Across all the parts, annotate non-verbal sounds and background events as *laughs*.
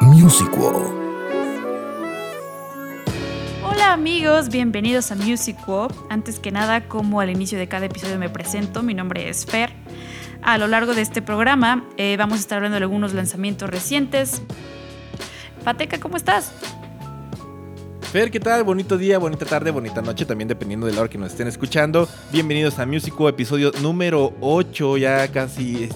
Music Hola amigos, bienvenidos a Music. Antes que nada, como al inicio de cada episodio me presento, mi nombre es Fer. A lo largo de este programa eh, vamos a estar hablando de algunos lanzamientos recientes. Pateca, ¿cómo estás? Fer, ¿qué tal? Bonito día, bonita tarde, bonita noche, también dependiendo de la hora que nos estén escuchando. Bienvenidos a Music Walk, episodio número 8, ya casi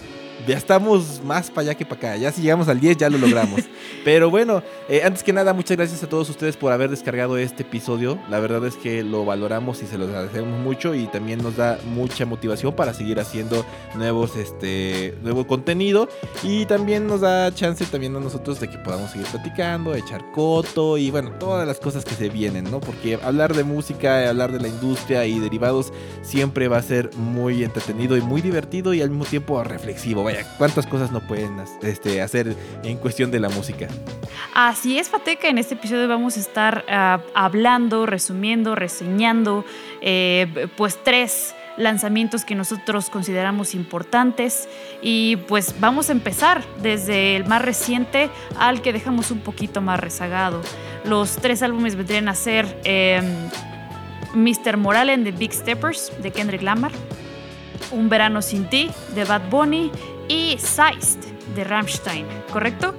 ya estamos más para allá que para acá. Ya si llegamos al 10 ya lo logramos. *laughs* Pero bueno, eh, antes que nada, muchas gracias a todos ustedes por haber descargado este episodio. La verdad es que lo valoramos y se los agradecemos mucho y también nos da mucha motivación para seguir haciendo nuevos, este, nuevo contenido y también nos da chance también a nosotros de que podamos seguir platicando, echar coto y bueno, todas las cosas que se vienen, ¿no? Porque hablar de música, hablar de la industria y derivados siempre va a ser muy entretenido y muy divertido y al mismo tiempo reflexivo. Cuántas cosas no pueden este, hacer en cuestión de la música. Así es, Fateca. En este episodio vamos a estar ah, hablando, resumiendo, reseñando, eh, pues tres lanzamientos que nosotros consideramos importantes y pues vamos a empezar desde el más reciente al que dejamos un poquito más rezagado. Los tres álbumes vendrían a ser Mr. Em, Moral and Big Steppers de Kendrick Lamar, Un Verano Sin Ti de Bad Bunny y Seist de Rammstein, ¿correcto?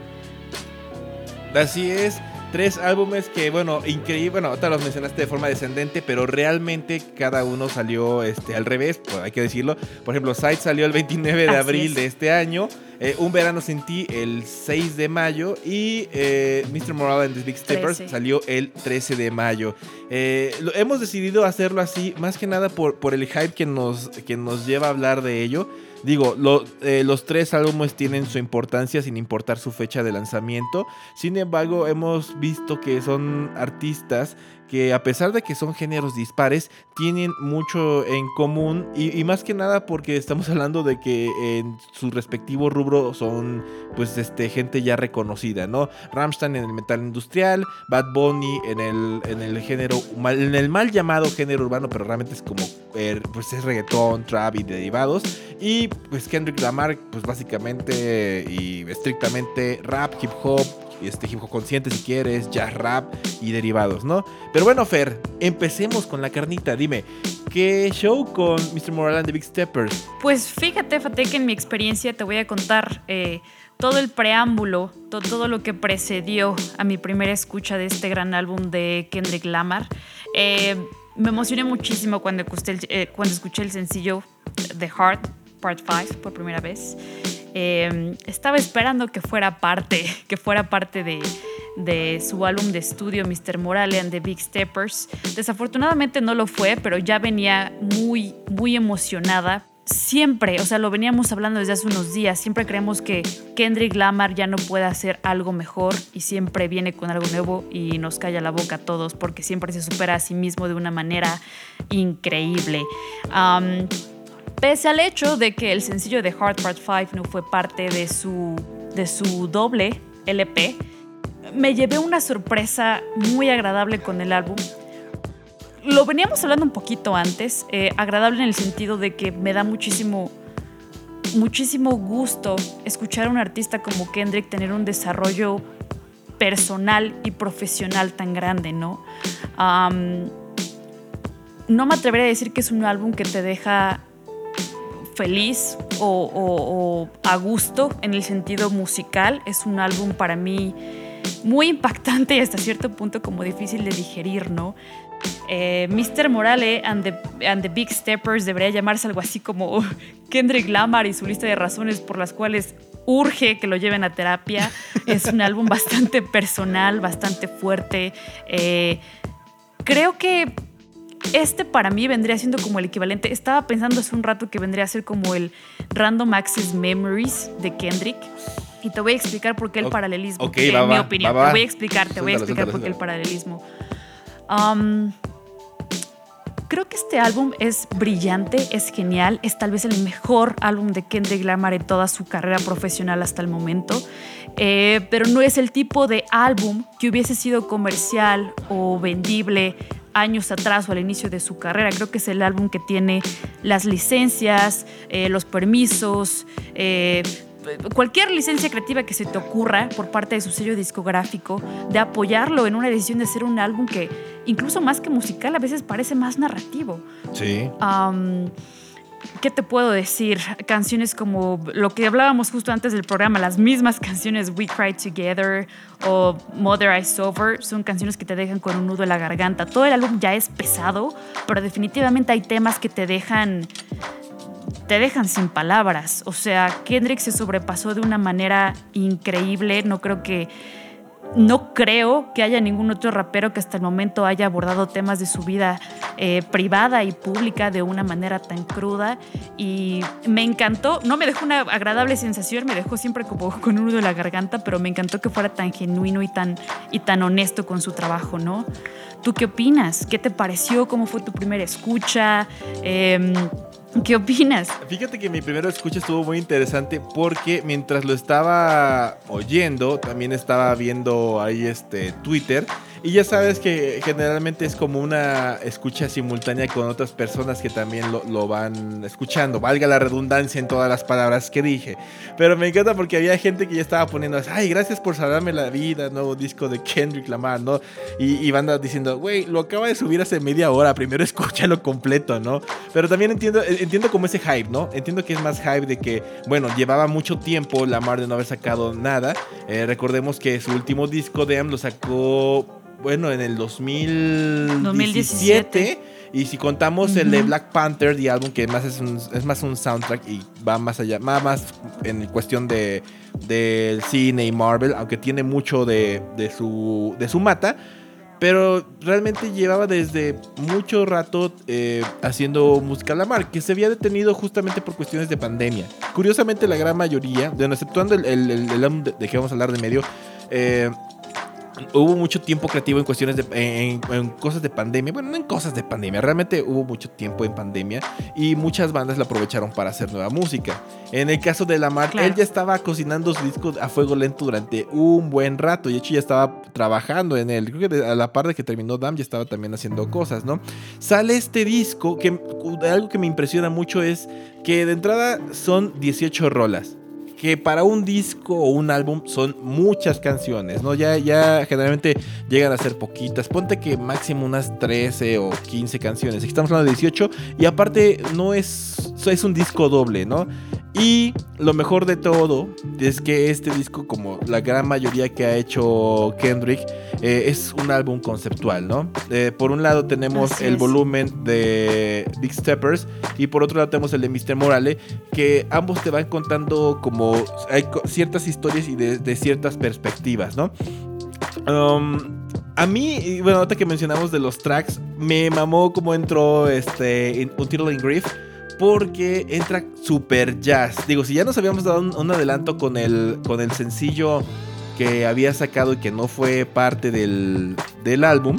Así es. Tres álbumes que, bueno, increíble. Bueno, ahorita los mencionaste de forma descendente, pero realmente cada uno salió este, al revés, pues, hay que decirlo. Por ejemplo, Sight salió el 29 de abril de este año. Eh, Un verano sin ti el 6 de mayo y eh, Mr. Moral and the Big Steppers salió el 13 de mayo. Eh, hemos decidido hacerlo así más que nada por, por el hype que nos, que nos lleva a hablar de ello. Digo, eh, los tres álbumes tienen su importancia sin importar su fecha de lanzamiento. Sin embargo, hemos visto que son artistas que a pesar de que son géneros dispares, tienen mucho en común y, más que nada porque estamos *laughs* hablando de que en su respectivo rubro son pues este gente ya reconocida, ¿no? Rammstein en el metal industrial, Bad Bunny en el, en el género, en el mal llamado género urbano, pero realmente es como, er, pues es reggaetón, trap y derivados, y pues Kendrick Lamar pues básicamente y estrictamente rap, hip hop, este hip hop consciente si quieres, jazz rap y derivados, ¿no? Pero bueno, Fer, empecemos con la carnita. Dime, ¿qué show con Mr. Moral and the Big Steppers? Pues fíjate, Fate, que en mi experiencia te voy a contar eh, todo el preámbulo, todo lo que precedió a mi primera escucha de este gran álbum de Kendrick Lamar. Eh, me emocioné muchísimo cuando escuché, eh, cuando escuché el sencillo The Heart Part 5 por primera vez. Em, estaba esperando que fuera parte, *laughs* que fuera parte de, su álbum de estudio Mr. Morale and the Big Steppers. Desafortunadamente no lo fue, pero ya venía muy, muy emocionada. Siempre, o sea, lo veníamos hablando desde hace unos días, siempre creemos que Kendrick Lamar ya no puede hacer algo mejor y siempre viene con algo nuevo y nos calla la boca a todos porque siempre se supera a sí mismo de una manera increíble. Pese al hecho de que el sencillo de Hard Part 5 no fue parte de su, de su doble LP, me llevé una sorpresa muy agradable con el álbum. Lo veníamos hablando un poquito antes, eh, agradable en el sentido de que me da muchísimo, muchísimo gusto escuchar a un artista como Kendrick tener un desarrollo personal y profesional tan grande, ¿no? no me atrevería a decir que es un álbum que te deja feliz o, a gusto en el sentido musical. Es un álbum para mí muy impactante y hasta cierto punto como difícil de digerir, ¿no? Eh, Mr. Morale and the, Big Steppers debería llamarse algo así como *laughs* Kendrick Lamar y su lista de razones por las cuales urge que lo lleven a terapia. Es un álbum bastante personal, bastante fuerte. Eh, creo que este para mí vendría siendo como el equivalente. Estaba pensando hace un rato que vendría a ser como el Random Access Memories de Kendrick. Y te voy a explicar por qué el paralelismo. Ok, en mi opinión. te voy a explicar, te voy a explicar por qué el paralelismo. Um, creo que este álbum es brillante, es genial, es tal vez el mejor álbum de Kendrick Lamar en toda su carrera profesional hasta el momento. Eh, pero no es el tipo de álbum que hubiese sido comercial o vendible años atrás o al inicio de su carrera. Creo que es el álbum que tiene las licencias, eh, los permisos, eh, cualquier licencia creativa que se te ocurra por parte de su sello discográfico, de apoyarlo en una decisión de hacer un álbum que incluso más que musical a veces parece más narrativo. Sí. ¿Qué te puedo decir? Canciones como lo que hablábamos justo antes del programa, las mismas canciones We Cry Together o Mother I Over, son canciones que te dejan con un nudo en la garganta. Todo el álbum ya es pesado, pero definitivamente hay temas que te dejan te dejan sin palabras. O sea, Kendrick se sobrepasó de una manera increíble. No creo que no creo que haya ningún otro rapero que hasta el momento haya abordado temas de su vida eh, privada y pública de una manera tan cruda. Y me encantó, no me dejó una agradable sensación, me dejó siempre como *laughs* con un nudo en la garganta, pero me encantó que fuera tan genuino y tan, y tan honesto con su trabajo, ¿no? ¿Tú qué opinas? ¿Qué te pareció? ¿Cómo fue tu primera escucha? Eh, *laughs* ¿Qué opinas? Fíjate que mi primera escucha estuvo muy interesante porque mientras lo estaba oyendo, también estaba viendo ahí este Twitter y ya sabes que generalmente es como una escucha simultánea con otras personas que también lo, van escuchando. Valga la redundancia en todas las palabras que dije. Pero me encanta porque había gente que ya estaba poniendo, ay, gracias por salvarme la vida, nuevo disco de Kendrick Lamar, ¿no? Y, y van diciendo, güey, lo acaba de subir hace media hora, primero *laughs* escúchalo completo, ¿no? Pero también entiendo, entiendo como ese hype, ¿no? Entiendo que es más hype de que, bueno, llevaba mucho tiempo Lamar de no haber sacado nada. Eh, recordemos que su último disco, de Am, lo sacó bueno, en el 2017. Y si contamos el de Black Panther, the álbum, que más es, es más un soundtrack y va más allá, va más en cuestión de del cine y Marvel, aunque tiene mucho de, de, su, de su mata. Pero realmente llevaba desde mucho rato eh, haciendo música la mar, que se había detenido justamente por cuestiones de pandemia. Curiosamente, la gran mayoría, bueno, exceptuando el, el, álbum de, de, que vamos a hablar de medio, eh, hubo mucho tiempo creativo en cuestiones de en, cosas de pandemia. Bueno, no en cosas de pandemia, realmente hubo mucho tiempo en pandemia y muchas bandas la aprovecharon para hacer nueva música. En el caso de Lamar, él ya estaba cocinando su disco a fuego lento durante un buen rato y de hecho ya estaba trabajando en él. Creo que a la par de que terminó Dam ya estaba también haciendo cosas, ¿no? Sale este disco que algo que me impresiona mucho es que de entrada son 18 rolas que para un disco o un álbum son muchas canciones, ¿no? Ya, ya generalmente llegan a ser poquitas. Ponte que máximo unas 13 o 15 canciones. Aquí estamos hablando de 18 y aparte no es, es un disco doble, ¿no? Y lo mejor de todo es que este disco, como la gran mayoría que ha hecho Kendrick, eh, es un álbum conceptual, ¿no? Eh, por un lado tenemos el volumen de Big Steppers y por otro lado tenemos el de Mr. Morale, que ambos te van contando como hay ciertas historias y de, ciertas perspectivas, ¿no? Um, a mí, bueno, ahorita que mencionamos de los tracks, me mamó como entró este, un título en Grief porque entra super jazz. Digo, si ya nos habíamos dado un, adelanto con el, con el sencillo que había sacado y que no fue parte del, del álbum.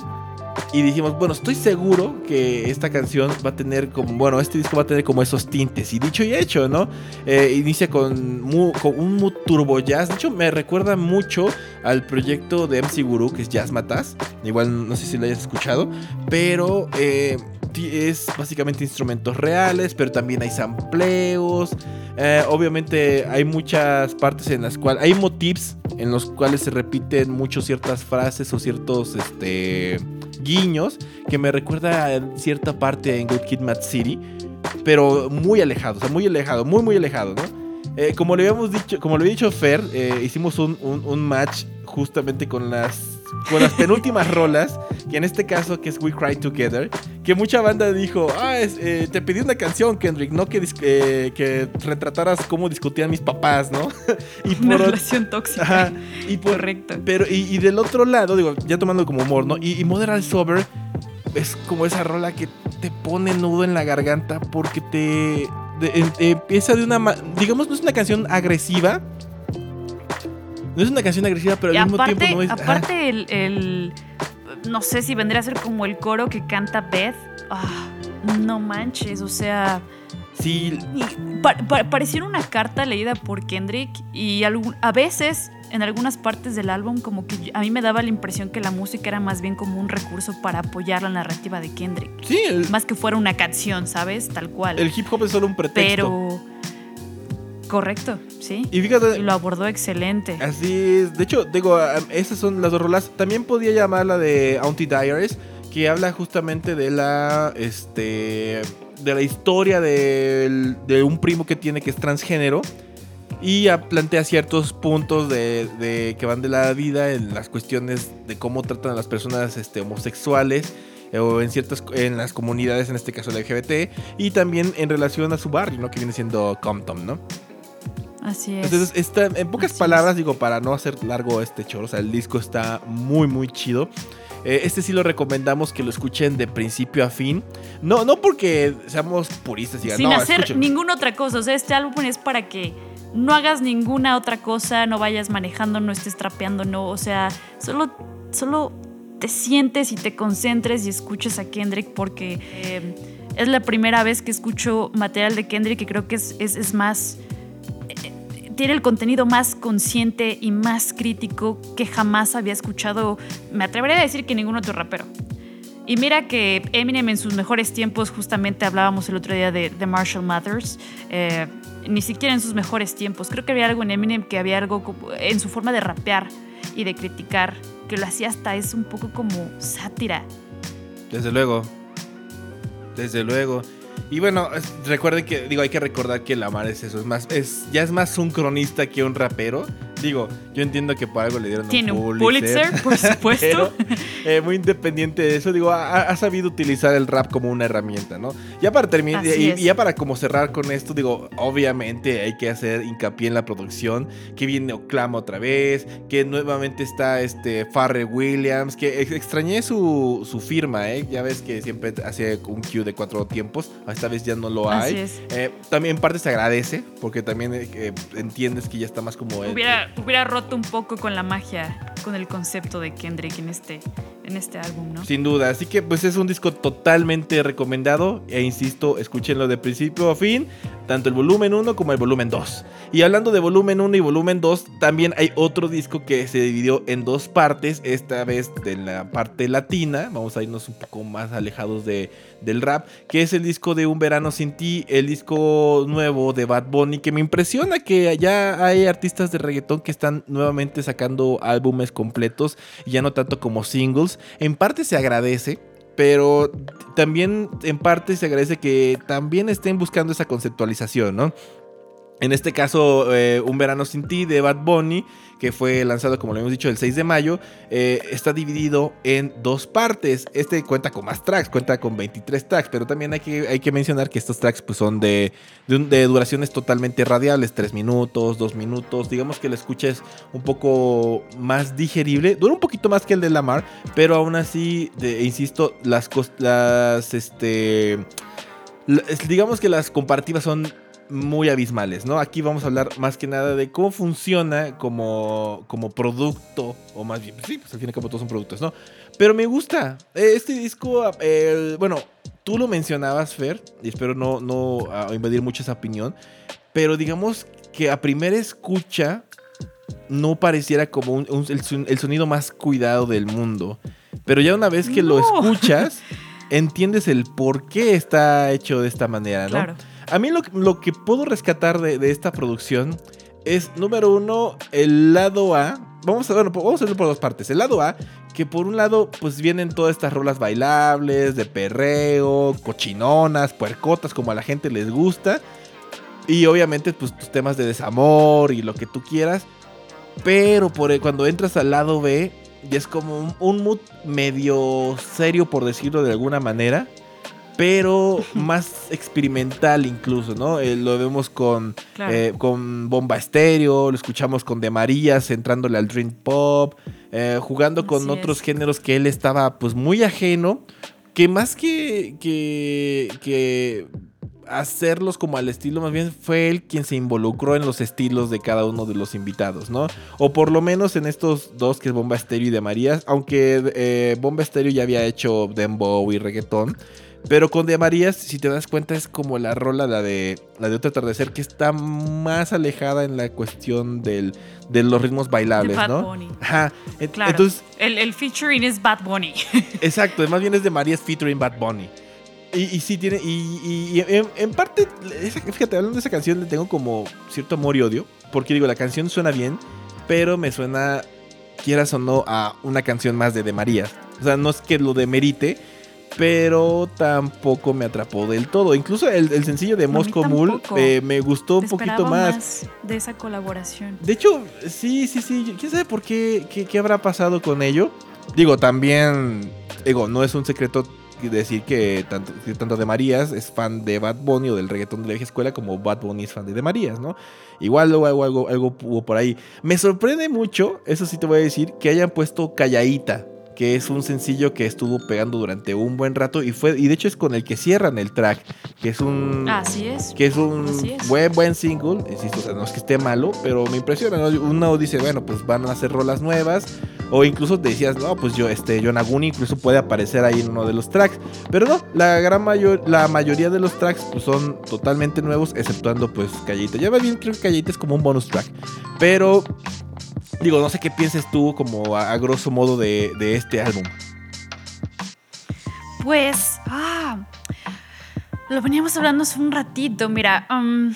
Y dijimos, bueno, estoy seguro que esta canción va a tener como, bueno, este disco va a tener como esos tintes. Y dicho y hecho, ¿no? Eh, inicia con, un turbo jazz. De hecho, me recuerda mucho al proyecto de MC Guru, que es Jazz Matas. Igual no sé si lo hayas escuchado. Pero eh, es básicamente instrumentos reales, pero también hay sampleos. Eh, obviamente hay muchas partes en las cuales hay motifs en los cuales se repiten mucho ciertas frases o ciertos este, guiños que me recuerda a cierta parte en Good Kid Mad City, pero muy alejado, o sea, muy alejado, muy, muy alejado, ¿no? Eh, como le habíamos dicho, como le había dicho Fer, eh, hicimos un, un match justamente con las con las penúltimas *laughs* rolas, que en este caso que es We Cry Together, que mucha banda dijo, ah, eh, te pedí una canción, Kendrick, no que, eh, que retrataras cómo discutían mis papás, ¿no? *laughs* y por una relación tóxica. y Correcto. Pero, y, del otro lado, digo, ya tomando como humor, ¿no? Y, y Modern Sober es como esa rola que te pone nudo en la garganta porque te empieza de una... Digamos, no es una canción agresiva, no es una canción agresiva, pero al mismo tiempo no es. Aparte, el, No sé si vendría a ser como el coro que canta Beth. Ah, no manches, o sea. Sí. pareciera una carta leída por Kendrick y a veces en algunas partes del álbum como que a mí me daba la impresión que la música era más bien como un recurso para apoyar la narrativa de Kendrick. Sí, más que fuera una canción, ¿sabes? Tal cual. El hip hop es solo un pretexto. Pero correcto, sí. Y fíjate, lo abordó excelente. Así es. De hecho, digo, esas son las dos rolas. También podía llamar la de Auntie Diaries, que habla justamente de la este de la historia de, de un primo que tiene que es transgénero y plantea ciertos puntos de, que van de la vida en las cuestiones de cómo tratan a las personas este, homosexuales eh, o en ciertas en las comunidades en este caso LGBT y también en relación a su barrio no que viene siendo Compton no así es. Entonces está en pocas palabras digo para no hacer largo este choro o sea el disco está muy muy chido. Eh, este sí lo recomendamos que lo escuchen de principio a fin. No, no porque seamos puristas y Sin hacer ninguna otra cosa. O sea, este álbum es para que no hagas ninguna otra cosa, no vayas manejando, no estés trapeando, no, o sea, solo, solo te sientes y te concentres y escuches a Kendrick porque eh, es la primera vez que escucho material de Kendrick que creo que es, es, más... Tiene el contenido más consciente y más crítico que jamás había escuchado, me atrevería a decir que ningún otro rapero. Y mira que Eminem en sus mejores tiempos, justamente hablábamos el otro día de, de Marshall Mathers, eh, ni siquiera en sus mejores tiempos. Creo que había algo en Eminem que había algo en su forma de rapear y de criticar que lo hacía hasta es un poco como sátira. Desde luego. Desde luego. Y bueno, recuerden que, digo, hay que recordar que Lamar es eso, es más, es, ya es más un cronista que un rapero. Digo, yo entiendo que por algo le dieron ¿Tiene un Pulitzer. *laughs* por supuesto. Eh, muy independiente de eso, digo, ha, sabido utilizar el rap como una herramienta, ¿no? Ya para terminar, y, ya para como cerrar con esto, digo, obviamente hay que hacer hincapié en la producción, que viene Oclama otra vez, que nuevamente está este Farrell Williams, que extrañé su, su firma, ¿eh? Ya ves que siempre hacía un cue de cuatro tiempos, esta vez ya no lo hay. Así eh, también en parte se agradece, porque también eh, entiendes que ya está más como... Hubiera, hubiera roto un poco con la magia, con el concepto de Kendrick en este, en este álbum, ¿no? Sin duda, así que pues es un disco totalmente recomendado e insisto, escúchenlo de principio a fin, tanto el volumen 1 como el volumen 2. Y hablando de volumen 1 y volumen 2, también hay otro disco que se dividió en dos partes, esta vez de la parte latina, vamos a irnos un poco más alejados de, del rap, que es el disco de Un Verano Sin Ti, el disco nuevo de Bad Bunny, que me impresiona que ya hay artistas de reggaetón que están nuevamente sacando álbumes completos, ya no tanto como singles. En parte se agradece, pero también en parte se agradece que también estén buscando esa conceptualización, ¿no? En este caso, eh, Un Verano Sin Ti de Bad Bunny, que fue lanzado, como lo hemos dicho, el 6 de mayo, eh, está dividido en dos partes. Este cuenta con más tracks, cuenta con 23 tracks, pero también hay que, hay que mencionar que estos tracks pues, son de, de, duraciones totalmente radiables, 3 minutos, 2 minutos. Digamos que la escucha es un poco más digerible, dura un poquito más que el de Lamar, pero aún así, insisto, las, las este, digamos que las comparativas son muy abismales, ¿no? Aquí vamos a hablar más que nada de cómo funciona como, como producto, o más bien, sí, pues al fin y al cabo todos son productos, ¿no? Pero me gusta. Eh, este disco, bueno, tú lo mencionabas, Fer, y espero no, no invadir mucho esa opinión, pero digamos que a primera escucha no pareciera como el, sonido más cuidado del mundo. Pero ya una vez que lo escuchas, *laughs* entiendes el por qué está hecho de esta manera, ¿no? Claro. A mí lo, que puedo rescatar de, esta producción es, número uno, el lado A. Vamos a, bueno, vamos a verlo por dos partes. El lado A, que por un lado, pues vienen todas estas rolas bailables, de perreo, cochinonas, puercotas, como a la gente les gusta. Y obviamente, pues tus temas de desamor y lo que tú quieras. Pero por, cuando entras al lado B, ya es como un, un mood medio serio, por decirlo de alguna manera pero más experimental incluso, ¿no? Eh, lo vemos con, eh, con Bomba Estéreo, lo escuchamos con De Marías entrándole al Dream Pop, eh, jugando con otros géneros que él estaba pues muy ajeno, que más que, que, que hacerlos como al estilo, más bien fue él quien se involucró en los estilos de cada uno de los invitados, ¿no? O por lo menos en estos dos, que es Bomba Estéreo y de Marías, aunque Bomba Estéreo ya había hecho dembow y reggaetón, Pero con De Marías, si te das cuenta, es como la rola, la de, la de Otro Atardecer, que está más alejada en la cuestión del, de los ritmos bailables, Bad ¿no? Bunny. Ajá. Claro. Entonces, el, el featuring es Bad Bunny. *laughs* exacto, más bien es De Marías featuring Bad Bunny. Y, y sí tiene, y, y- y en, en parte, fíjate, hablando de esa canción, le tengo como cierto amor y odio. Porque digo, la canción suena bien, pero me suena, quieras o no, a una canción más de De Marías. O sea, no es que lo demerite, pero tampoco me atrapó del todo. Incluso el, el sencillo de Moscow Mule tampoco. eh, me gustó un poquito más. de esa colaboración. De hecho, sí, sí, sí. ¿Quién sabe por qué? ¿Qué, qué habrá pasado con ello? Digo, también. Digo, no es un secreto decir que tanto, que tanto de Marías es fan de Bad Bunny o del reggaetón de la vieja escuela como Bad Bunny es fan de De Marías, ¿no? Igual luego algo, algo, algo hubo por ahí. Me sorprende mucho, eso sí te voy a decir, que hayan puesto Callaíta, que es un sencillo que estuvo pegando durante un buen rato y fue y de hecho es con el que cierran el track, que es un Así es. que es un es. buen buen single, insisto, o sea, no es que esté malo, pero me impresiona, ¿no? Uno dice, bueno, pues van a hacer rolas nuevas, o incluso te decías, no, pues yo, este, Yonaguni incluso puede aparecer ahí en uno de los tracks, pero no, la gran mayor, la mayoría de los tracks pues, son totalmente nuevos, exceptuando pues Callita. Ya va bien, creo que Callita es como un bonus track, pero digo, no sé qué pienses tú como a, grosso modo de, de este álbum. Pues, ah, lo veníamos hablando hace un ratito. Mira, um,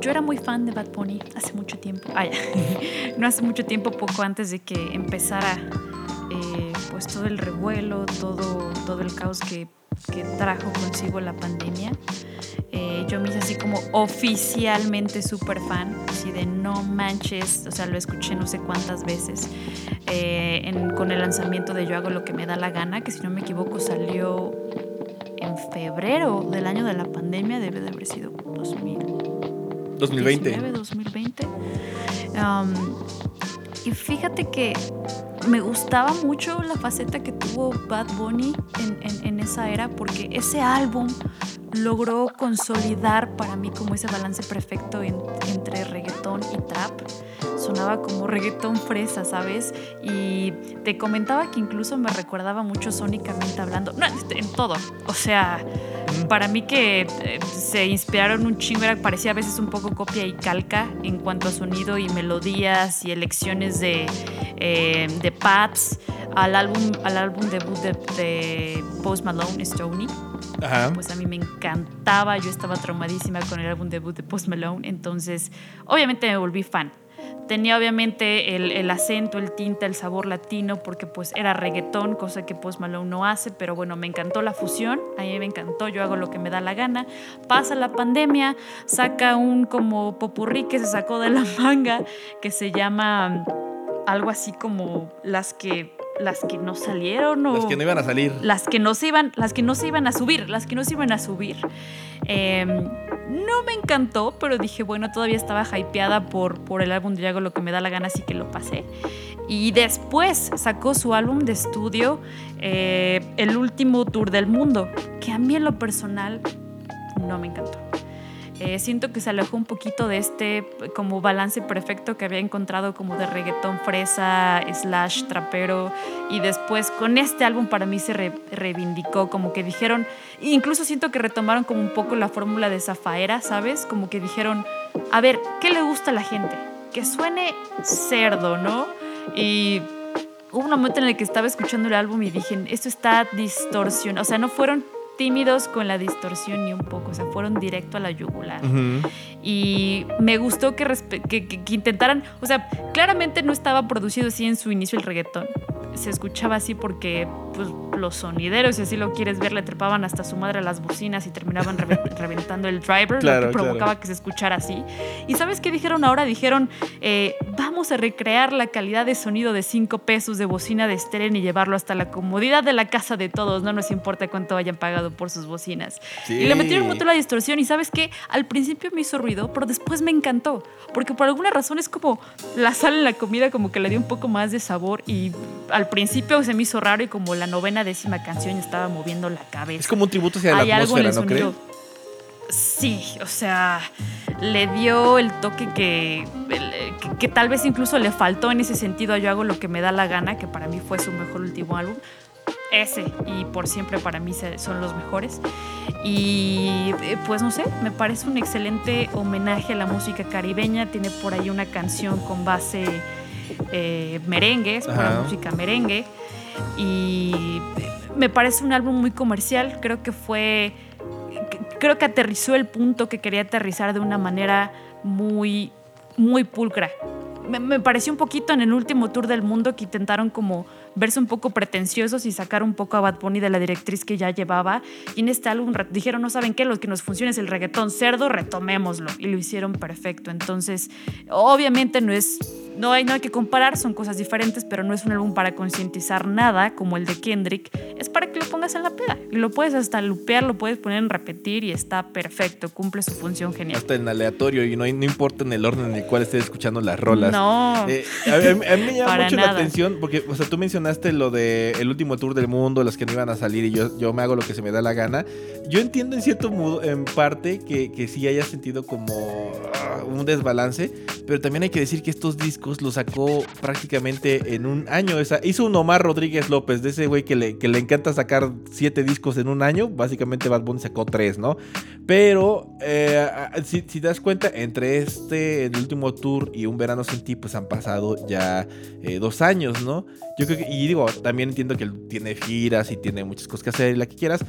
yo era muy fan de Bad Bunny hace mucho tiempo. Ah, *laughs* ya. no hace mucho tiempo, poco antes de que empezara eh, pues todo el revuelo, todo, todo el caos que, que trajo consigo la pandemia. Eh, yo me hice así como oficialmente súper fan, así de no manches, o sea, lo escuché no sé cuántas veces eh, en- con el lanzamiento de Yo hago lo que me da la gana, que si no me equivoco salió en febrero del año de la pandemia, debe de haber sido 2000. 2020. 19, 2020. Um, y fíjate que me gustaba mucho la faceta que tuvo Bad Bunny en, en- esa era porque ese álbum logró consolidar para mí como ese balance perfecto en- entre reggaetón y trap. Sonaba como reggaetón fresa, ¿sabes? Y te comentaba que incluso me recordaba mucho sónicamente hablando, no, en todo. O sea, para mí que eh, se inspiraron un chingo, era, parecía a veces un poco copia y calca en cuanto a sonido y melodías y elecciones de, eh, de pads al álbum, al álbum debut de, de Post Malone, Stoney. Ajá. Pues a mí me encantaba, yo estaba traumadísima con el álbum debut de Post Malone, entonces obviamente me volví fan. Tenía obviamente el, el acento, el tinte, el sabor latino, porque pues era reggaetón, cosa que Post Malone no hace, pero bueno, me encantó la fusión, a mí me encantó, yo hago lo que me da la gana. Pasa la pandemia, saca un como popurrí que se sacó de la *laughs* manga, que se llama algo así como las que, las que no salieron o Las que no iban a salir. las que no se iban, las que no se iban a subir, las que no se iban a subir. Eh, no me encantó, pero dije, bueno, todavía estaba hypeada por, por el álbum de Yo hago lo que me da la gana, así que lo pasé. Y después sacó su álbum de estudio, eh, El último tour del mundo, que a mí en lo personal no me encantó. Eh, siento que se alejó un poquito de este como balance perfecto que había encontrado como de reggaetón fresa, slash trapero y después con este álbum para mí se re- reivindicó, como que dijeron, incluso siento que retomaron como un poco la fórmula de Zafaera, ¿sabes? Como que dijeron, a ver, ¿qué le gusta a la gente? Que suene cerdo, ¿no? Y hubo un momento en el que estaba escuchando el álbum y dije, esto está distorsionado, o sea, no fueron tímidos con la distorsión ni un poco, o sea, fueron directo a la yugular. Ujú. Y me gustó que, que, que- que intentaran, o sea, claramente no estaba producido así en su inicio el reggaetón. Se escuchaba así porque pues, los sonideros, si así lo quieres ver, le trepaban hasta su madre a las bocinas y terminaban reve- *laughs* reventando el driver, Claro, lo que provocaba claro. que se escuchara así. ¿Y sabes qué dijeron ahora? Dijeron, eh, vamos a recrear la calidad de sonido de 5 pesos de bocina de estéreo y llevarlo hasta la comodidad de la casa de todos. No nos importa cuánto hayan pagado por sus bocinas. Y le metieron montón la distorsión y sabes qué, al principio me hizo ruido, pero después me encantó, porque por alguna razón es como la sal en la comida como que le dio un poco más de sabor y al principio se me hizo raro y como la novena décima canción estaba moviendo la cabeza. Es como un tributo hacia la Hay algo en atmósfera, el ¿no crees? sonido. Sí, o sea, le dio el toque que, que, que tal vez incluso le faltó en ese sentido a Yo hago lo que me da la gana, que para mí fue su mejor último álbum. Ese y por siempre para mí son los mejores. Y eh, pues no sé, me parece un excelente homenaje a la música caribeña. Tiene por ahí una canción con base eh, merengue, es música merengue. Y me parece un álbum muy comercial. Creo que fue. Creo que aterrizó el punto que quería aterrizar de una manera muy, muy pulcra. Me, me pareció un poquito en el último tour del mundo que intentaron como verse un poco pretenciosos y sacar un poco a Bad Bunny de la directriz que ya llevaba. Y en este álbum dijeron, no saben qué, lo que nos funciona es el reggaetón cerdo, retomémoslo. Y lo hicieron perfecto. Entonces, obviamente no es no hay nada que comparar, son cosas diferentes, pero no es un álbum para concientizar nada como el de Kendrick. Es para que lo pongas en la peda. Y lo puedes hasta lupear, lo puedes poner en repetir y está perfecto, cumple su función genial. Hasta en aleatorio y no, no importa en el orden en el cual estés escuchando las rolas. No. Eh, a, mí, me *laughs* llama mucho la atención porque, o sea, tú mencionaste lo de el último tour del mundo, las que no iban a salir y yo, yo me hago lo que se me da la gana. Yo entiendo en cierto modo, en parte, que, que sí haya sentido como ah, un desbalance, pero también hay que decir que estos discos lo sacó prácticamente en un año. Esa, hizo un Omar Rodríguez López, de ese güey que le, que le encanta sacar siete discos en un año. Básicamente Bad Bunny sacó tres, ¿no? Pero eh, si, te das cuenta, entre este, el último tour y Un Verano Sin Ti, pues han pasado ya eh, dos años, ¿no? Yo creo que, y digo, también entiendo que tiene giras y tiene muchas cosas que hacer y la que quieras.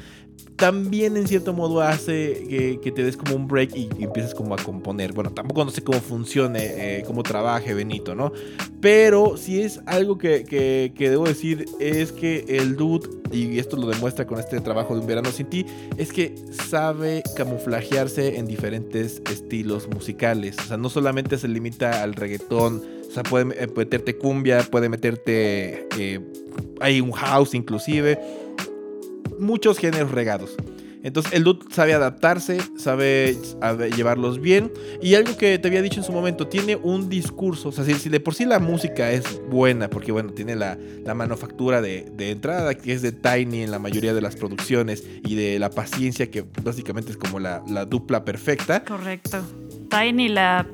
También en cierto modo hace que, te des como un break y, empieces como a componer. Bueno, tampoco no sé cómo funcione, eh, cómo trabaje Benito, Pero si es algo que, que, debo decir es que el dude, y esto lo demuestra con este trabajo de Un Verano Sin Ti, es que sabe camuflajearse en diferentes estilos musicales. O sea, no solamente se limita al reggaetón, o sea, puede meterte cumbia, puede meterte. Eh, hay un house inclusive. Muchos géneros regados. Entonces el dude sabe adaptarse, sabe, llevarlos bien. Y algo que te había dicho en su momento, tiene un discurso. O sea, si, de por sí la música es buena, porque bueno, tiene la, manufactura de, entrada, que es de Tiny en la mayoría de las producciones, y de la paciencia, que básicamente es como la, la dupla perfecta. Correcto. Tiny, la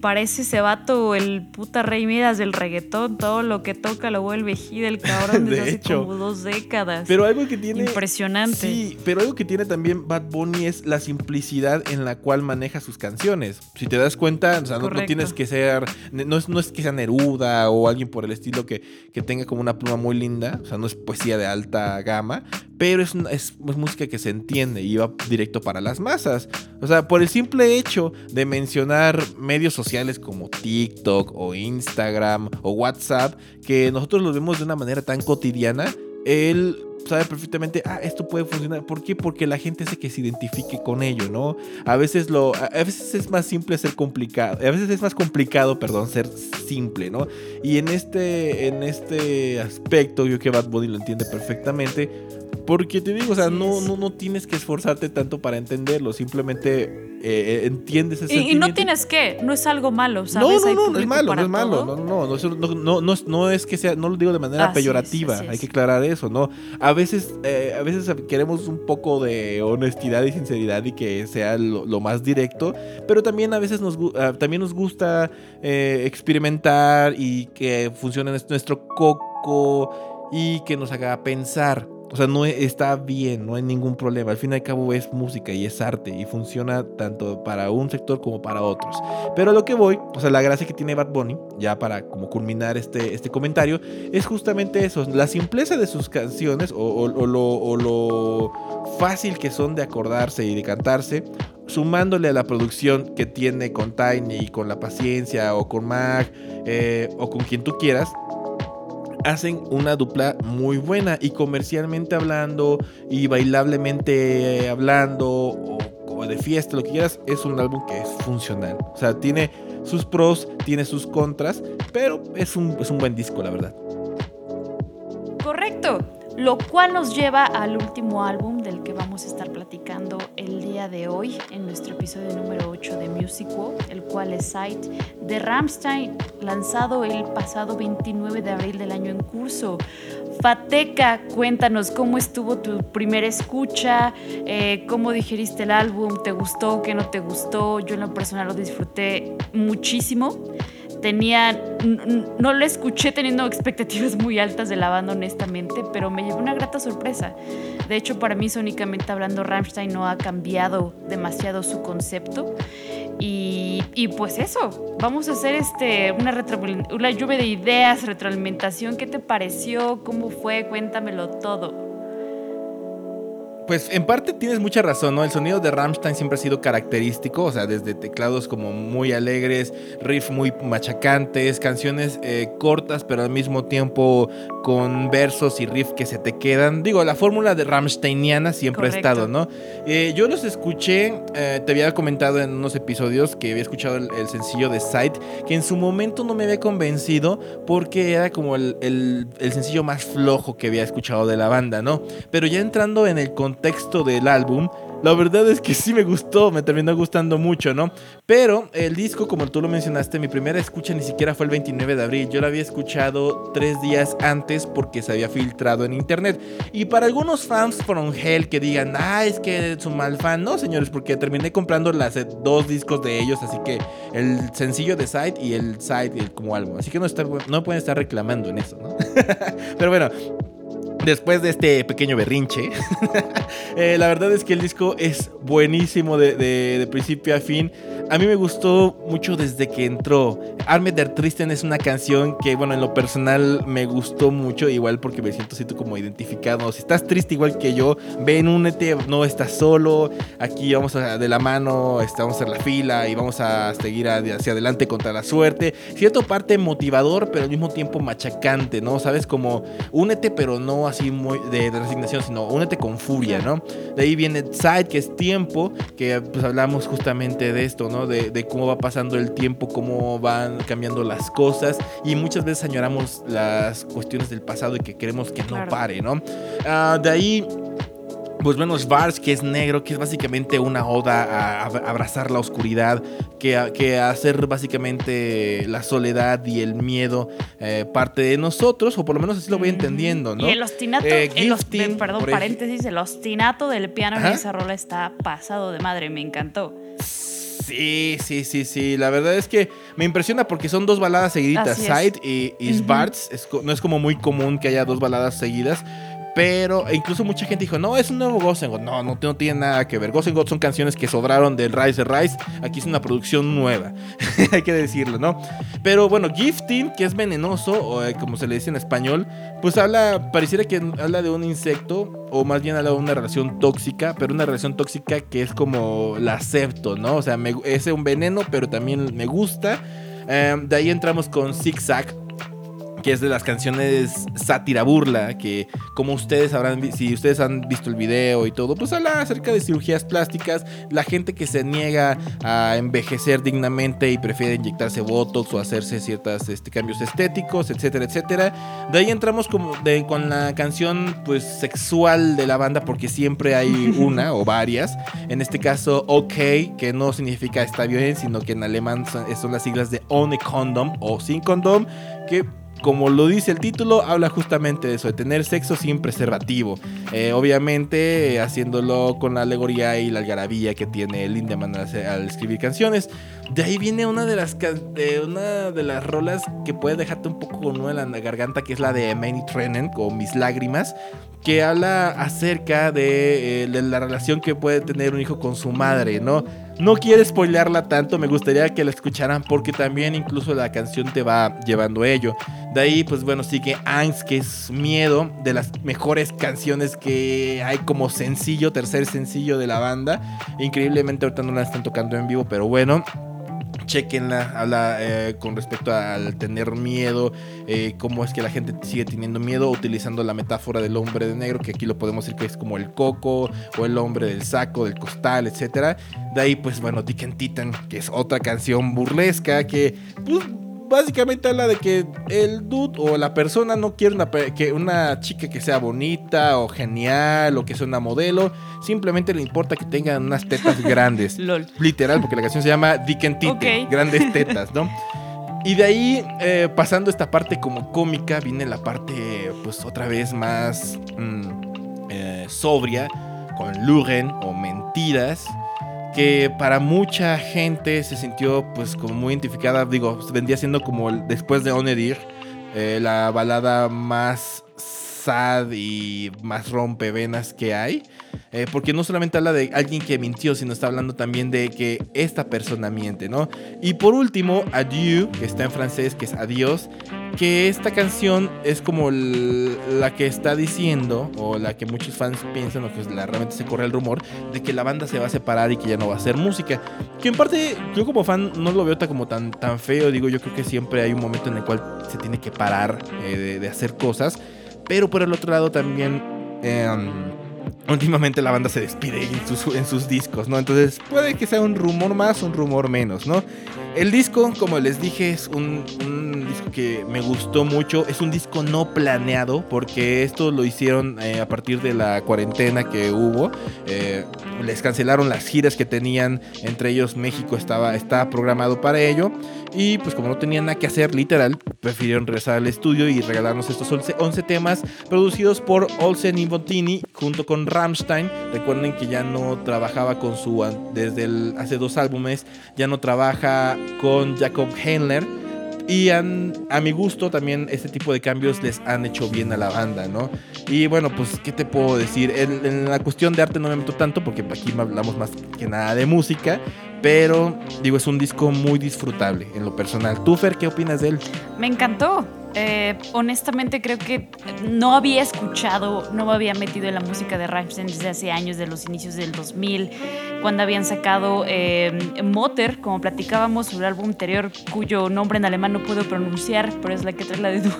parece ese vato el puta rey Midas del reggaetón. Todo lo que toca lo vuelve gira el cabrón *laughs* desde hace como dos décadas. Pero algo que tiene. Impresionante. Sí, pero algo que tiene también Bad Bunny es la simplicidad en la cual maneja sus canciones. Si te das cuenta, o sea, no, tienes que ser. No es, no es que sea Neruda o alguien por el estilo que, que tenga como una pluma muy linda. O sea, no es poesía de alta gama pero es, música que se entiende y va directo para las masas. O sea, por el simple hecho de mencionar medios sociales como TikTok o Instagram o WhatsApp, que nosotros los vemos de una manera tan cotidiana, él sabe perfectamente, ah, esto puede funcionar. ¿Por qué? Porque la gente hace que se identifique con ello, ¿no? A veces lo, a veces es más simple ser complicado, a veces es más complicado, perdón, ser simple, ¿no? Y en este, en este aspecto, yo que Bad Bunny lo entiende perfectamente porque te digo, o sea, no, no, no tienes que esforzarte tanto para entenderlo, simplemente eh, eh, entiendes ese y, y, no tienes que, no es algo malo, ¿sabes? No, no, no, es malo, no es malo, no, no, no, no, es que sea, no lo digo de manera peyorativa, hay que aclarar eso, ¿no? A veces, eh, a veces queremos un poco de honestidad y sinceridad y que sea lo, más directo, pero también a veces nos, ah, también nos gusta experimentar y que funcione nuestro coco y que nos haga pensar. O sea, no e, está bien, no hay ningún problema. Al fin y al cabo es música y es arte y funciona tanto para un sector como para otros. Pero lo que voy, o sea, la gracia que tiene Bad Bunny, ya para como culminar este, este comentario, es justamente eso, la simpleza de sus canciones o, lo, fácil que son de acordarse y de cantarse, sumándole a la producción que tiene con Tiny, con La Paciencia o con Mag eh, o con quien tú quieras, hacen una dupla muy buena y comercialmente hablando y bailablemente hablando o, de fiesta, lo que quieras, es un álbum que es funcional. O sea, tiene sus pros, tiene sus contras, pero es un, es un buen disco, la verdad. Correcto. Lo cual nos lleva al último álbum del que vamos a estar platicando el día de hoy en nuestro episodio número 8 de Music el cual es Sight de Ramstein, lanzado el pasado 29 de abril del año en curso. Fateca, cuéntanos cómo estuvo tu primera escucha, eh, cómo digeriste el álbum, te gustó, qué no te gustó. Yo en lo personal lo disfruté muchísimo. Tenía, no lo escuché teniendo expectativas muy altas de la banda honestamente, pero me llevó una grata sorpresa. De hecho, para mí sónicamente hablando, Rammstein no ha cambiado demasiado su concepto. Y, pues eso, vamos a hacer este, una, una lluvia de ideas, retroalimentación. ¿Qué te pareció? ¿Cómo fue? Cuéntamelo todo. Pues en parte tienes mucha razón, ¿no? El sonido de Rammstein siempre ha sido característico, o sea, desde teclados como muy alegres, riffs muy machacantes, canciones eh, cortas pero al mismo tiempo con versos y riffs que se te quedan. Digo, la fórmula de Rammsteiniana siempre ha estado, ¿no? Eh, yo los escuché, eh, te había comentado en unos episodios que había escuchado el, sencillo de Sight, que en su momento no me había convencido porque era como el, el sencillo más flojo que había escuchado de la banda, ¿no? Pero ya entrando en el contexto, texto del álbum, la verdad es que *laughs* sí me gustó, me terminó gustando mucho, ¿no? Pero el disco, como tú lo mencionaste, mi primera escucha ni siquiera fue el 29 de abril. Yo lo había escuchado tres días antes porque se había filtrado en internet. Y para algunos fans from Hell que digan, ah, es que es un mal fan, no, señores, porque terminé comprando las eh, dos discos de ellos, así que el sencillo de Side y el Side como álbum. Así que no, no pueden estar reclamando en eso, ¿no? *laughs* Pero bueno, Después de este pequeño berrinche, *laughs* eh, la verdad es que el disco es buenísimo de, principio a fin. A mí me gustó mucho desde que entró. Arme der Tristen es una canción que, bueno, en lo personal me gustó mucho, igual porque me siento, siento como identificado. Si estás triste igual que yo, ven, únete, no estás solo. Aquí vamos a, de la mano, estamos en la fila y vamos a seguir hacia adelante contra la suerte. Cierto parte motivador, pero al mismo tiempo machacante, ¿no? Sabes, como únete, pero no así muy de, resignación, sino únete con furia, ¿no? De ahí viene Side, que es tiempo, que pues hablamos justamente de esto, ¿no? De, cómo va pasando el tiempo, cómo van cambiando las cosas y muchas veces añoramos las cuestiones del pasado y que queremos que no pare, ¿no? Ah, de ahí pues bueno, Vars, que es negro, que es básicamente una oda a, abrazar la oscuridad, que, que hacer básicamente la soledad y el miedo eh, parte de nosotros, o por lo menos así lo voy entendiendo, ¿no? Y el ostinato, eh, el perdón, paréntesis, el ostinato del piano en esa rola está pasado de madre, me encantó. Sí, sí, sí, sí. La verdad es que me impresiona porque son dos baladas seguiditas, Side y, y no es como muy común que haya dos baladas seguidas. Pero incluso mucha gente dijo, no, es un nuevo Ghost No, no, no tiene nada que ver. Ghost son canciones que sobraron del Rise the Rise. Aquí es una producción nueva. *laughs* Hay que decirlo, ¿no? Pero bueno, Gifting, que es venenoso, o eh, como se le dice en español, pues habla, pareciera que habla de un insecto, o más bien habla de una relación tóxica, pero una relación tóxica que es como la acepto, ¿no? O sea, es un veneno, pero también me gusta. Em, de ahí entramos con Zigzag, que es de las canciones sátira burla, que como ustedes habrán, si ustedes han visto el video y todo, pues habla acerca de cirugías plásticas, la gente que se niega a envejecer dignamente y prefiere inyectarse botox o hacerse ciertos este, cambios estéticos, etcétera, etcétera. De ahí entramos como de, con la canción pues sexual de la banda, porque siempre hay *laughs* una o varias. En este caso, OK, que no significa está bien, sino que en alemán son, son las siglas de Ohne Condom o sin condom, que como lo dice el título, habla justamente de eso, de tener sexo sin preservativo. Eh, obviamente haciéndolo con la alegoría y la algarabía que tiene Lindemann al, escribir canciones. De ahí viene una de las una de las rolas que puede dejarte un poco con una en la garganta, que es la de Many Trennen, con Mis Lágrimas, que habla acerca de, eh, de la relación que puede tener un hijo con su madre, ¿no? No quiero spoilearla tanto, me gustaría que la escucharan porque también incluso la canción te va llevando a ello. De ahí, pues bueno, sigue Angst, que es miedo, de las mejores canciones que hay como sencillo, tercer sencillo de la banda. Increíblemente ahorita no la están tocando en vivo, pero bueno chequenla, habla eh, con respecto al tener miedo, eh, cómo es que la gente sigue teniendo miedo, utilizando la metáfora del hombre de negro, que aquí lo podemos decir que es como el coco, o el hombre del saco, del costal, etc. De ahí, pues bueno, Dick Titan, que es otra canción burlesca que... Pues, básicamente habla de que el dude o la persona no quiere una, que una chica que sea bonita o genial o que sea una modelo. Simplemente le importa que tengan unas tetas *laughs* grandes. Literal, porque la canción se llama Dick and Grandes tetas, ¿no? Y de ahí, eh, pasando esta parte como cómica, viene la parte, pues otra vez más mm, eh, sobria, con Luren o Mentiras que para mucha gente se sintió pues como muy identificada, digo, vendría siendo como después de Onedir, eh, la balada más sad y más rompevenas que hay. Eh, porque no solamente habla de alguien que mintió, sino está hablando también de que esta persona miente, ¿no? Y por último, Adieu, que está en francés, que es adiós, que esta canción es como la que está diciendo, o la que muchos fans piensan, o que realmente se corre el rumor, de que la banda se va a separar y que ya no va a hacer música. Que en parte, yo como fan no lo veo como tan, tan feo, digo, yo creo que siempre hay un momento en el cual se tiene que parar eh, de, hacer cosas, pero por el otro lado también... Em, últimamente la banda se despide en sus, discos, ¿no? Entonces puede que sea un rumor más, un rumor menos, ¿no? El disco, como les dije, es un, disco que me gustó mucho. Es un disco no planeado porque esto lo hicieron eh, a partir de la cuarentena que hubo. Eh, les cancelaron las giras que tenían, entre ellos México estaba, estaba programado para ello. Y pues como no tenían nada que hacer, literal, prefirieron regresar al estudio y regalarnos estos 11, temas producidos por Olsen y Bottini junto con Rammstein. Recuerden que ya no trabajaba con su, desde hace dos álbumes, ya no trabaja con Jacob Henler. Y a mi gusto también este tipo de cambios les han hecho bien a la banda, ¿no? Y bueno, pues, ¿qué te puedo decir? En, en, la cuestión de arte no me meto tanto porque aquí hablamos más que nada de música. Pero, digo, es un disco muy disfrutable en lo personal. ¿Tú, Fer, qué opinas de él? Me encantó. Eh, honestamente creo que no había escuchado, no me había metido en la música de Rammstein desde hace años, de los inicios del 2000, cuando habían sacado eh, Motor, como platicábamos, su álbum anterior, cuyo nombre en alemán no puedo pronunciar, pero es la que trae la de Du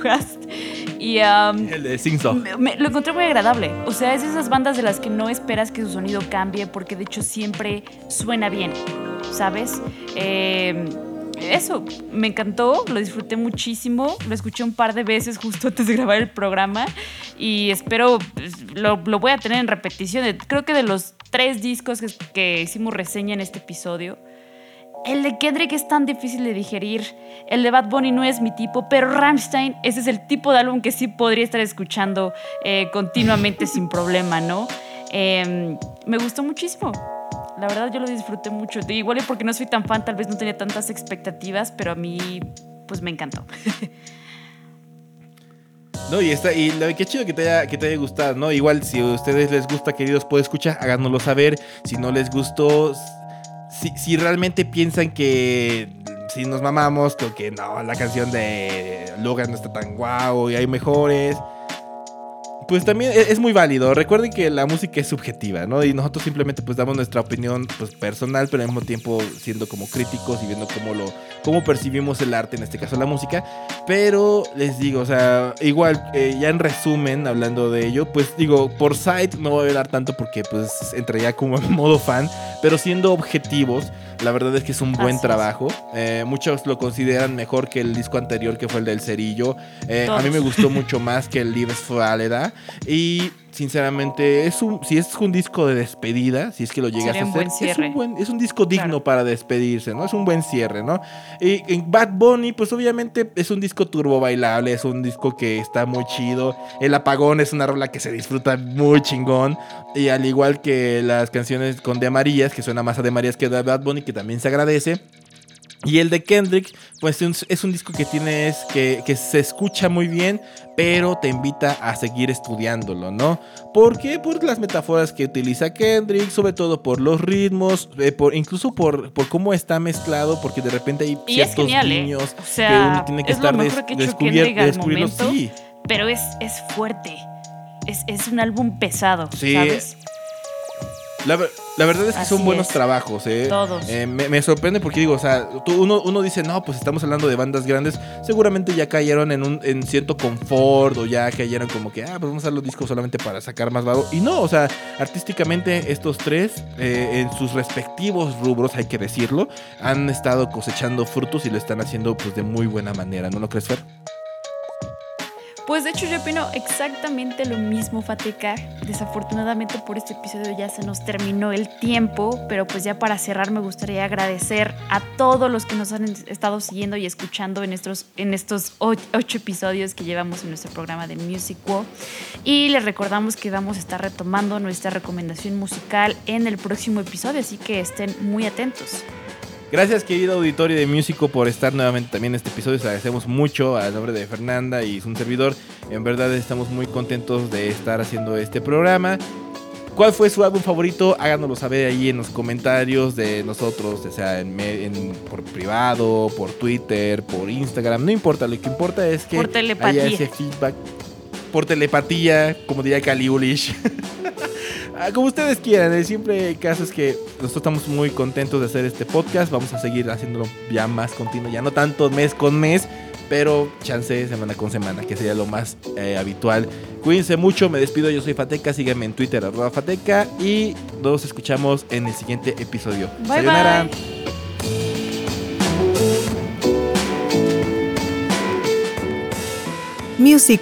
Y, El de Sing lo encontré muy agradable. O sea, es esas bandas de las que no esperas que su sonido cambie, porque de hecho siempre suena bien, ¿sabes? Eh, eso, me encantó, lo disfruté muchísimo, lo escuché un par de veces justo antes de grabar el programa y espero, pues, lo, voy a tener en repetición. Creo que de los tres discos que, hicimos reseña en este episodio, el de Kendrick es tan difícil de digerir, el de Bad Bunny no es mi tipo, pero Rammstein, ese es el tipo de álbum que sí podría estar escuchando eh, continuamente sin problema, ¿no? Em, me gustó muchísimo. La verdad yo lo disfruté mucho. Igual y porque no soy tan fan, tal vez no tenía tantas expectativas, pero a mí pues me encantó. *laughs* No, y está, y qué chido que te haya, que te haya gustado, ¿no? Igual si a ustedes les gusta, queridos, puede escuchar, háganoslo saber. Si no les gustó, si, si realmente piensan que si nos mamamos, creo que no, la canción de Logan no está tan guau y hay mejores pues también e-, es muy válido. Recuerden que la música es subjetiva, ¿no? Y nosotros simplemente pues damos nuestra opinión pues, personal, pero al mismo tiempo siendo como críticos y viendo cómo lo cómo percibimos el arte, en este caso la música. Pero les digo, o sea, igual eh, ya en resumen, hablando de ello, pues digo, por site no voy a dar tanto porque pues entraría como en *laughs* modo fan, pero siendo objetivos, la verdad es que es un buen trabajo. Eh, muchos lo consideran mejor que el disco anterior que fue el del Cerillo. Eh, a mí me gustó mucho más que el Lives Faleda. Y sinceramente, es un, si es un disco de despedida, si es que lo llegas a hacer, es, un buen, es un disco digno para despedirse, ¿no? Es un buen cierre, ¿no? Y en Bad Bunny, pues obviamente es un disco turbo bailable, es un disco que está muy chido. El apagón es una rola que se disfruta muy chingón. Y al igual que las canciones con De Amarillas, que suena más a De Marías que de Bad Bunny, que también se agradece. Y el de Kendrick, pues es un disco que tienes, que, que, se escucha muy bien, pero te invita a seguir estudiándolo, ¿no? ¿Por qué? Por las metáforas que utiliza Kendrick, sobre todo por los ritmos, eh, por, incluso por, por cómo está mezclado, porque de repente hay ciertos ¿eh? niños que uno tiene que estar des, descubierto, sí. Pero es, es fuerte. Es, es un álbum pesado, sí. ¿sabes? La, verdad es que son buenos trabajos, ¿eh? Todos. Eh, me, sorprende porque digo, o sea, uno, uno, dice, no, pues estamos hablando de bandas grandes. Seguramente ya cayeron en un en cierto confort o ya cayeron como que, ah, pues vamos a hacer los discos solamente para sacar más vago. Y no, o sea, artísticamente estos tres, eh, en sus respectivos rubros, hay que decirlo, han estado cosechando frutos y lo están haciendo pues de muy buena manera, ¿no lo crees, Fer? Pues de hecho yo opino exactamente lo mismo, Fateca. Desafortunadamente por este episodio ya se nos terminó el tiempo, pero pues ya para cerrar me gustaría agradecer a todos los que nos han estado siguiendo y escuchando en estos, en estos ocho episodios que llevamos en nuestro programa de Music World. Y les recordamos que vamos a estar retomando nuestra recomendación musical en el próximo episodio, así que estén muy atentos. Gracias, querido auditorio de Músico, por estar nuevamente también en este episodio. Les agradecemos mucho al nombre de Fernanda y su servidor. En verdad, estamos muy contentos de estar haciendo este programa. ¿Cuál fue su álbum favorito? Háganoslo saber ahí en los comentarios de nosotros, ya sea en, por privado, por Twitter, por Instagram. No importa, lo que importa es que haya ese feedback. Por telepatía, como diría Caliulish. Ah, *laughs* como ustedes quieran, el simple caso es que nosotros estamos muy contentos de hacer este podcast. Vamos a seguir haciéndolo ya más continuo, ya no tanto mes con mes, pero chance semana con semana, que sería lo más eh, habitual. Cuídense mucho, me despido, yo soy Fateca, síganme en Twitter, arroba Fateca, y nos escuchamos en el siguiente episodio. Bye Sayonara. Music